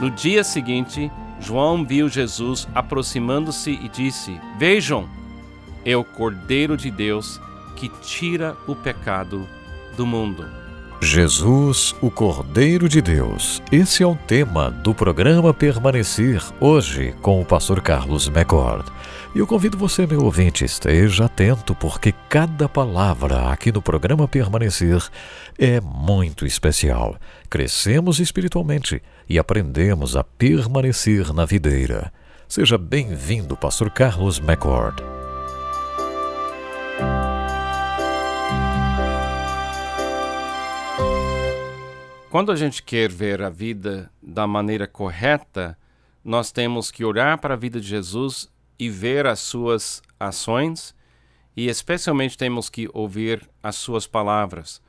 No dia seguinte, João viu Jesus aproximando-se e disse: Vejam, é o Cordeiro de Deus que tira o pecado do mundo. Jesus, o Cordeiro de Deus. Esse é o tema do programa Permanecer, hoje com o pastor Carlos McCord. E eu convido você, meu ouvinte, esteja atento, porque cada palavra aqui no programa Permanecer é muito especial. Crescemos espiritualmente e aprendemos a permanecer na videira. Seja bem-vindo, pastor Carlos McCord. Quando a gente quer ver a vida da maneira correta, nós temos que olhar para a vida de Jesus e ver as suas ações, e especialmente temos que ouvir as suas palavras,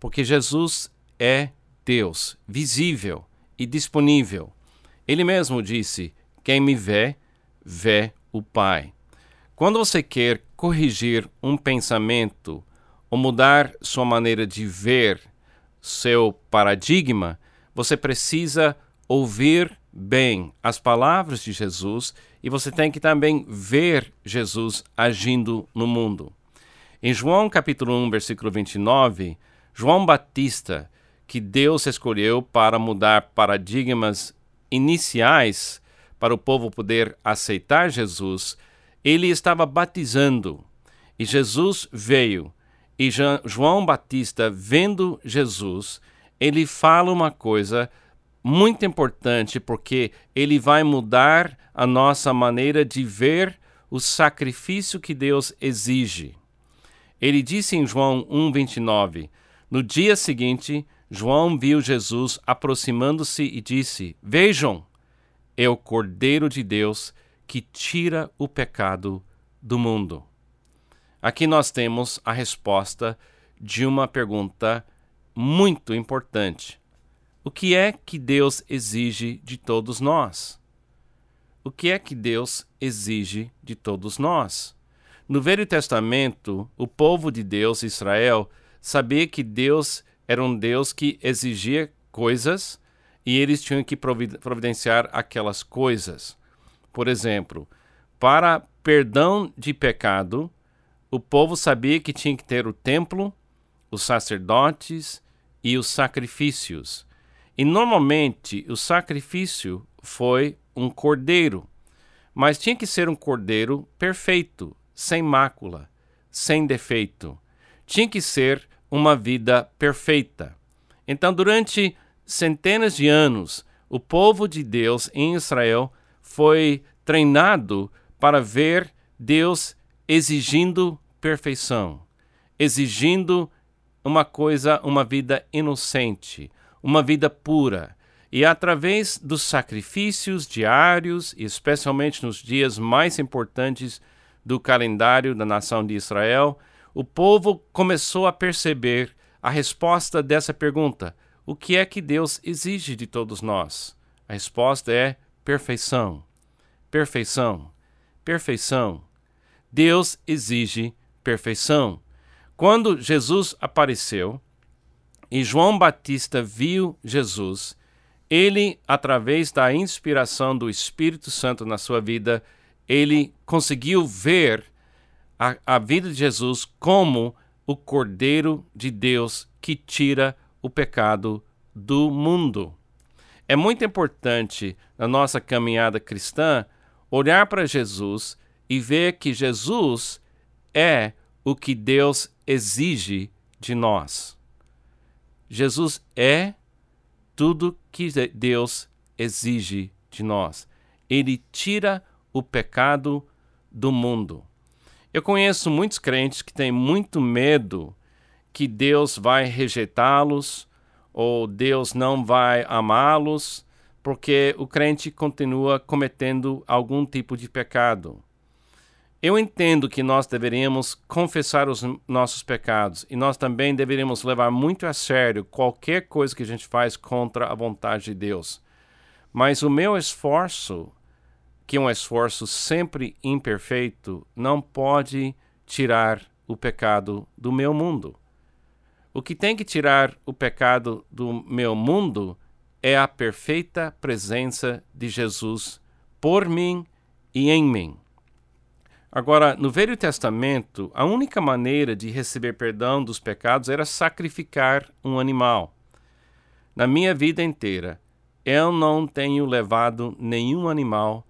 porque Jesus é Deus, visível e disponível. Ele mesmo disse: Quem me vê, vê o Pai. Quando você quer corrigir um pensamento ou mudar sua maneira de ver seu paradigma, você precisa ouvir bem as palavras de Jesus e você tem que também ver Jesus agindo no mundo. Em João capítulo 1, versículo 29, João Batista, que Deus escolheu para mudar paradigmas iniciais para o povo poder aceitar Jesus, ele estava batizando. E Jesus veio. E João Batista, vendo Jesus, ele fala uma coisa muito importante porque ele vai mudar a nossa maneira de ver o sacrifício que Deus exige. Ele disse em João 1:29: No dia seguinte, João viu Jesus aproximando-se e disse: Vejam, é o Cordeiro de Deus que tira o pecado do mundo. Aqui nós temos a resposta de uma pergunta muito importante. O que é que Deus exige de todos nós? O que é que Deus exige de todos nós? No Velho Testamento, o povo de Deus, Israel, sabia que Deus era um Deus que exigia coisas e eles tinham que providenciar aquelas coisas. Por exemplo, para perdão de pecado, o povo sabia que tinha que ter o templo, os sacerdotes e os sacrifícios. E normalmente o sacrifício foi um cordeiro, mas tinha que ser um cordeiro perfeito, sem mácula, sem defeito. Tinha que ser uma vida perfeita. Então, durante centenas de anos, o povo de Deus em Israel foi treinado para ver Deus exigindo perfeição, exigindo uma coisa, uma vida inocente, uma vida pura. E através dos sacrifícios diários, especialmente nos dias mais importantes do calendário da nação de Israel, o povo começou a perceber a resposta dessa pergunta: o que é que Deus exige de todos nós? A resposta é perfeição. Perfeição. Perfeição. Deus exige perfeição. Quando Jesus apareceu, e João Batista viu Jesus, ele, através da inspiração do Espírito Santo na sua vida, ele conseguiu ver a, a vida de Jesus como o Cordeiro de Deus que tira o pecado do mundo. É muito importante na nossa caminhada cristã olhar para Jesus e ver que Jesus é o que Deus exige de nós. Jesus é tudo que Deus exige de nós. Ele tira o pecado do mundo. Eu conheço muitos crentes que têm muito medo que Deus vai rejeitá-los ou Deus não vai amá-los, porque o crente continua cometendo algum tipo de pecado. Eu entendo que nós deveríamos confessar os nossos pecados e nós também deveríamos levar muito a sério qualquer coisa que a gente faz contra a vontade de Deus. Mas o meu esforço, que é um esforço sempre imperfeito, não pode tirar o pecado do meu mundo. O que tem que tirar o pecado do meu mundo é a perfeita presença de Jesus por mim e em mim. Agora, no Velho Testamento, a única maneira de receber perdão dos pecados era sacrificar um animal. Na minha vida inteira, eu não tenho levado nenhum animal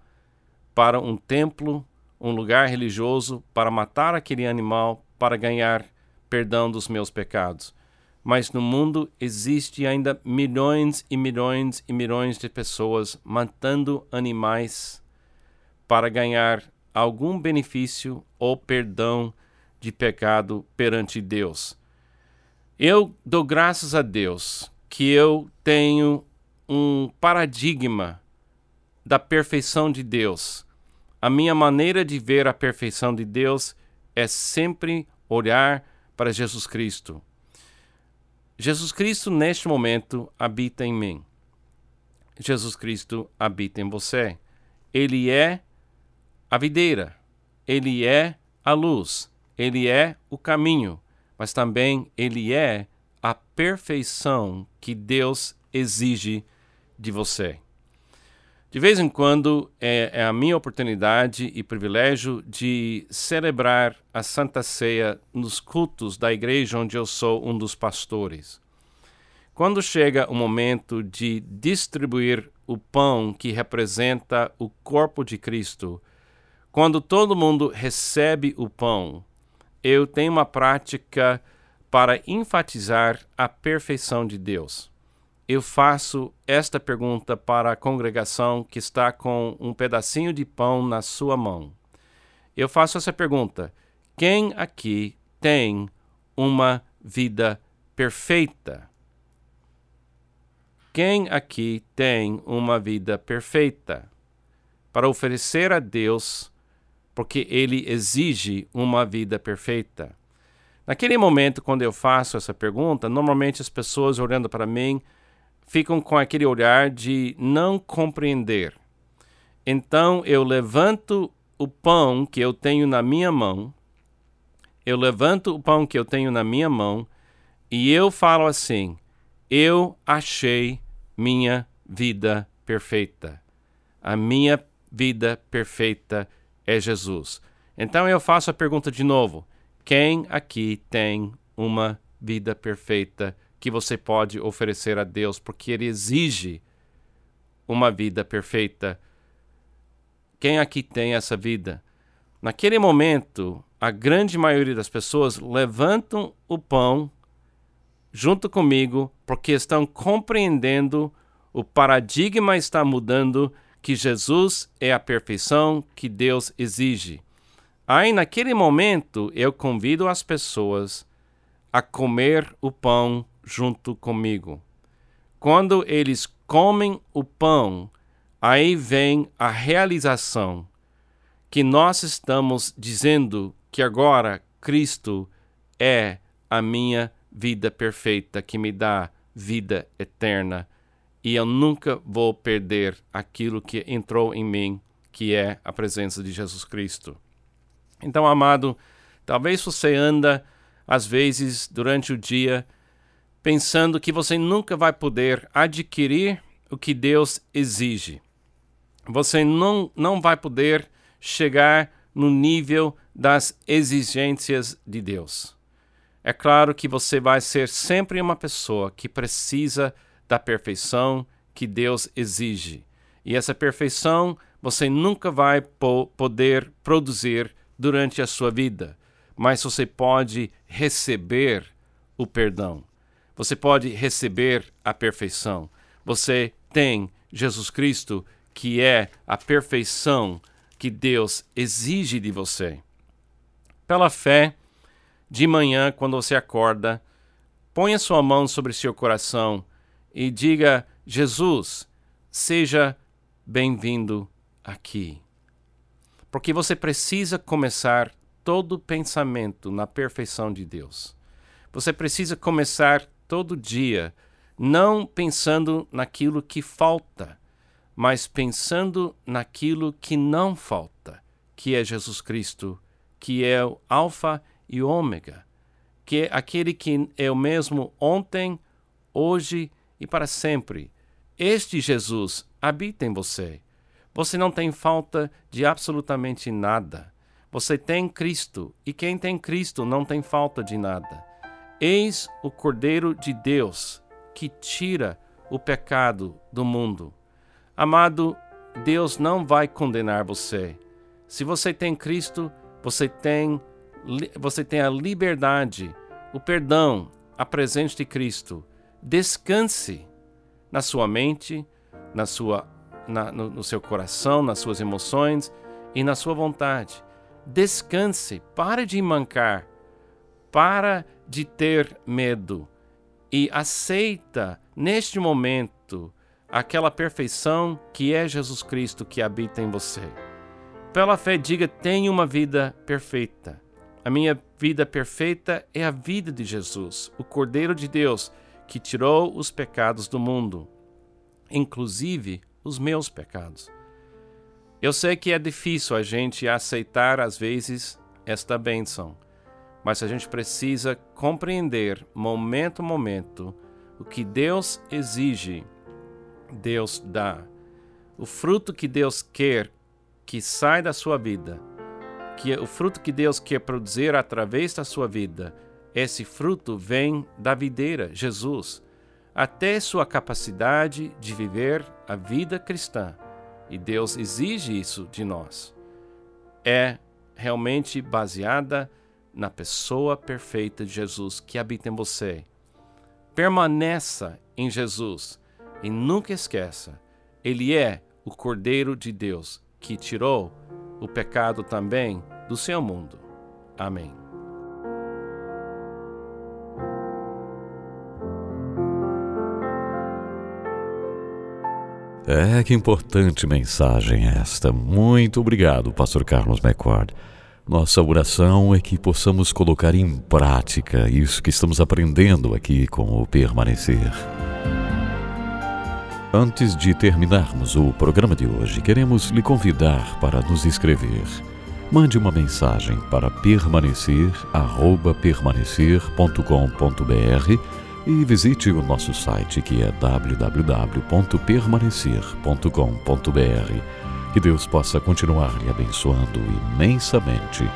para um templo, um lugar religioso, para matar aquele animal para ganhar perdão dos meus pecados. Mas no mundo existe ainda milhões e milhões e milhões de pessoas matando animais para ganhar algum benefício ou perdão de pecado perante Deus. Eu dou graças a Deus que eu tenho um paradigma da perfeição de Deus. A minha maneira de ver a perfeição de Deus é sempre olhar para Jesus Cristo. Jesus Cristo, neste momento, habita em mim. Jesus Cristo habita em você. Ele é a videira, ele é a luz, ele é o caminho, mas também ele é a perfeição que Deus exige de você. De vez em quando é, é, a minha oportunidade e privilégio de celebrar a Santa Ceia nos cultos da igreja onde eu sou um dos pastores. Quando chega o momento de distribuir o pão que representa o corpo de Cristo, quando todo mundo recebe o pão, eu tenho uma prática para enfatizar a perfeição de Deus. Eu faço esta pergunta para a congregação que está com um pedacinho de pão na sua mão. Eu faço essa pergunta: quem aqui tem uma vida perfeita? Quem aqui tem uma vida perfeita? Para oferecer a Deus porque ele exige uma vida perfeita. Naquele momento, quando eu faço essa pergunta, normalmente as pessoas olhando para mim ficam com aquele olhar de não compreender. Então eu levanto o pão que eu tenho na minha mão, eu levanto o pão que eu tenho na minha mão e eu falo assim: eu achei minha vida perfeita. A minha vida perfeita é Jesus. Então eu faço a pergunta de novo: quem aqui tem uma vida perfeita que você pode oferecer a Deus? Porque Ele exige uma vida perfeita. Quem aqui tem essa vida? Naquele momento, a grande maioria das pessoas levantam o pão junto comigo porque estão compreendendo o paradigma está mudando que Jesus é a perfeição que Deus exige. Aí, naquele momento, eu convido as pessoas a comer o pão junto comigo. Quando eles comem o pão, aí vem a realização que nós estamos dizendo que agora Cristo é a minha vida perfeita, que me dá vida eterna e eu nunca vou perder aquilo que entrou em mim, que é a presença de Jesus Cristo. Então, amado, talvez você anda às vezes durante o dia pensando que você nunca vai poder adquirir o que Deus exige. Você não, não vai poder chegar no nível das exigências de Deus. É claro que você vai ser sempre uma pessoa que precisa da perfeição que Deus exige. E essa perfeição você nunca vai po poder produzir durante a sua vida, mas você pode receber o perdão. Você pode receber a perfeição. Você tem Jesus Cristo, que é a perfeição que Deus exige de você. Pela fé, de manhã, quando você acorda, ponha sua mão sobre seu coração e diga: Jesus, seja bem-vindo aqui. Porque você precisa começar todo pensamento na perfeição de Deus. Você precisa começar todo dia não pensando naquilo que falta, mas pensando naquilo que não falta, que é Jesus Cristo, que é o Alfa e Ômega, que é aquele que é o mesmo ontem, hoje e para sempre. este Jesus habita em você. Você não tem falta de absolutamente nada. Você tem Cristo, e quem tem Cristo não tem falta de nada. Eis o Cordeiro de Deus que tira o pecado do mundo. Amado, Deus não vai condenar você. Se você tem Cristo, você tem, você tem a liberdade, o perdão, a presença de Cristo. Descanse na sua mente, na sua, na, no, no seu coração, nas suas emoções e na sua vontade. Descanse, para de mancar, para de ter medo e aceita neste momento aquela perfeição que é Jesus Cristo que habita em você. Pela fé, diga: tenho uma vida perfeita. A minha vida perfeita é a vida de Jesus, o Cordeiro de Deus, que tirou os pecados do mundo, inclusive os meus pecados. Eu sei que é difícil a gente aceitar às vezes esta bênção, mas a gente precisa compreender momento a momento o que Deus exige, Deus dá. O fruto que Deus quer que sai da sua vida, que o fruto que Deus quer produzir através da sua vida, esse fruto vem da videira, Jesus, até sua capacidade de viver a vida cristã. E Deus exige isso de nós. É realmente baseada na pessoa perfeita de Jesus que habita em você. Permaneça em Jesus e nunca esqueça, Ele é o Cordeiro de Deus que tirou o pecado também do seu mundo. Amém. É, que importante mensagem esta. Muito obrigado, Pastor Carlos McCord. Nossa oração é que possamos colocar em prática isso que estamos aprendendo aqui com o permanecer. Antes de terminarmos o programa de hoje, queremos lhe convidar para nos escrever. Mande uma mensagem para permanecer@permanecer.com.br e visite o nosso site que é www.permanecer.com.br. Que Deus possa continuar lhe abençoando imensamente